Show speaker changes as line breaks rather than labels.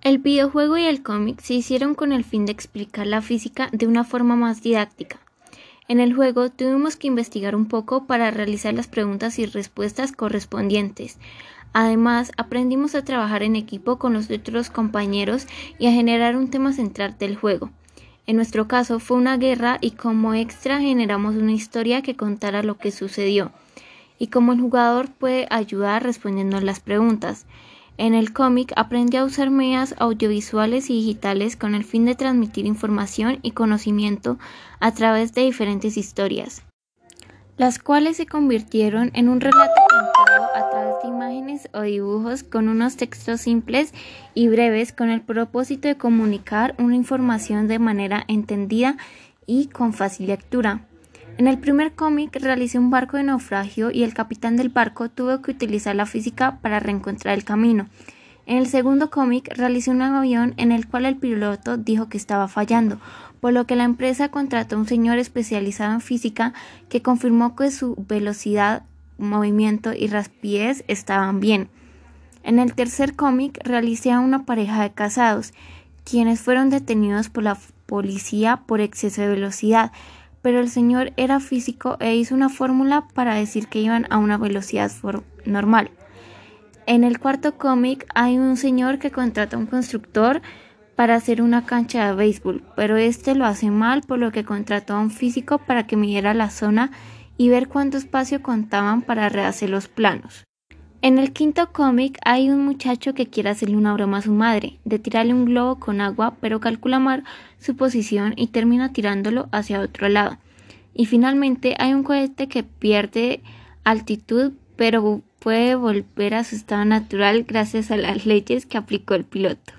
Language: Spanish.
El videojuego y el cómic se hicieron con el fin de explicar la física de una forma más didáctica. En el juego tuvimos que investigar un poco para realizar las preguntas y respuestas correspondientes. Además, aprendimos a trabajar en equipo con los otros compañeros y a generar un tema central del juego. En nuestro caso fue una guerra y como extra generamos una historia que contara lo que sucedió y cómo el jugador puede ayudar respondiendo las preguntas. En el cómic aprendí a usar medios audiovisuales y digitales con el fin de transmitir información y conocimiento a través de diferentes historias, las cuales se convirtieron en un relato contado a través de imágenes o dibujos con unos textos simples y breves con el propósito de comunicar una información de manera entendida y con fácil lectura. En el primer cómic realicé un barco de naufragio y el capitán del barco tuvo que utilizar la física para reencontrar el camino. En el segundo cómic realicé un avión en el cual el piloto dijo que estaba fallando, por lo que la empresa contrató a un señor especializado en física que confirmó que su velocidad, movimiento y rapidez estaban bien. En el tercer cómic realicé a una pareja de casados, quienes fueron detenidos por la policía por exceso de velocidad pero el señor era físico e hizo una fórmula para decir que iban a una velocidad normal. En el cuarto cómic hay un señor que contrata a un constructor para hacer una cancha de béisbol, pero este lo hace mal por lo que contrató a un físico para que midiera la zona y ver cuánto espacio contaban para rehacer los planos. En el quinto cómic hay un muchacho que quiere hacerle una broma a su madre, de tirarle un globo con agua, pero calcula mal su posición y termina tirándolo hacia otro lado. Y finalmente hay un cohete que pierde altitud, pero puede volver a su estado natural gracias a las leyes que aplicó el piloto.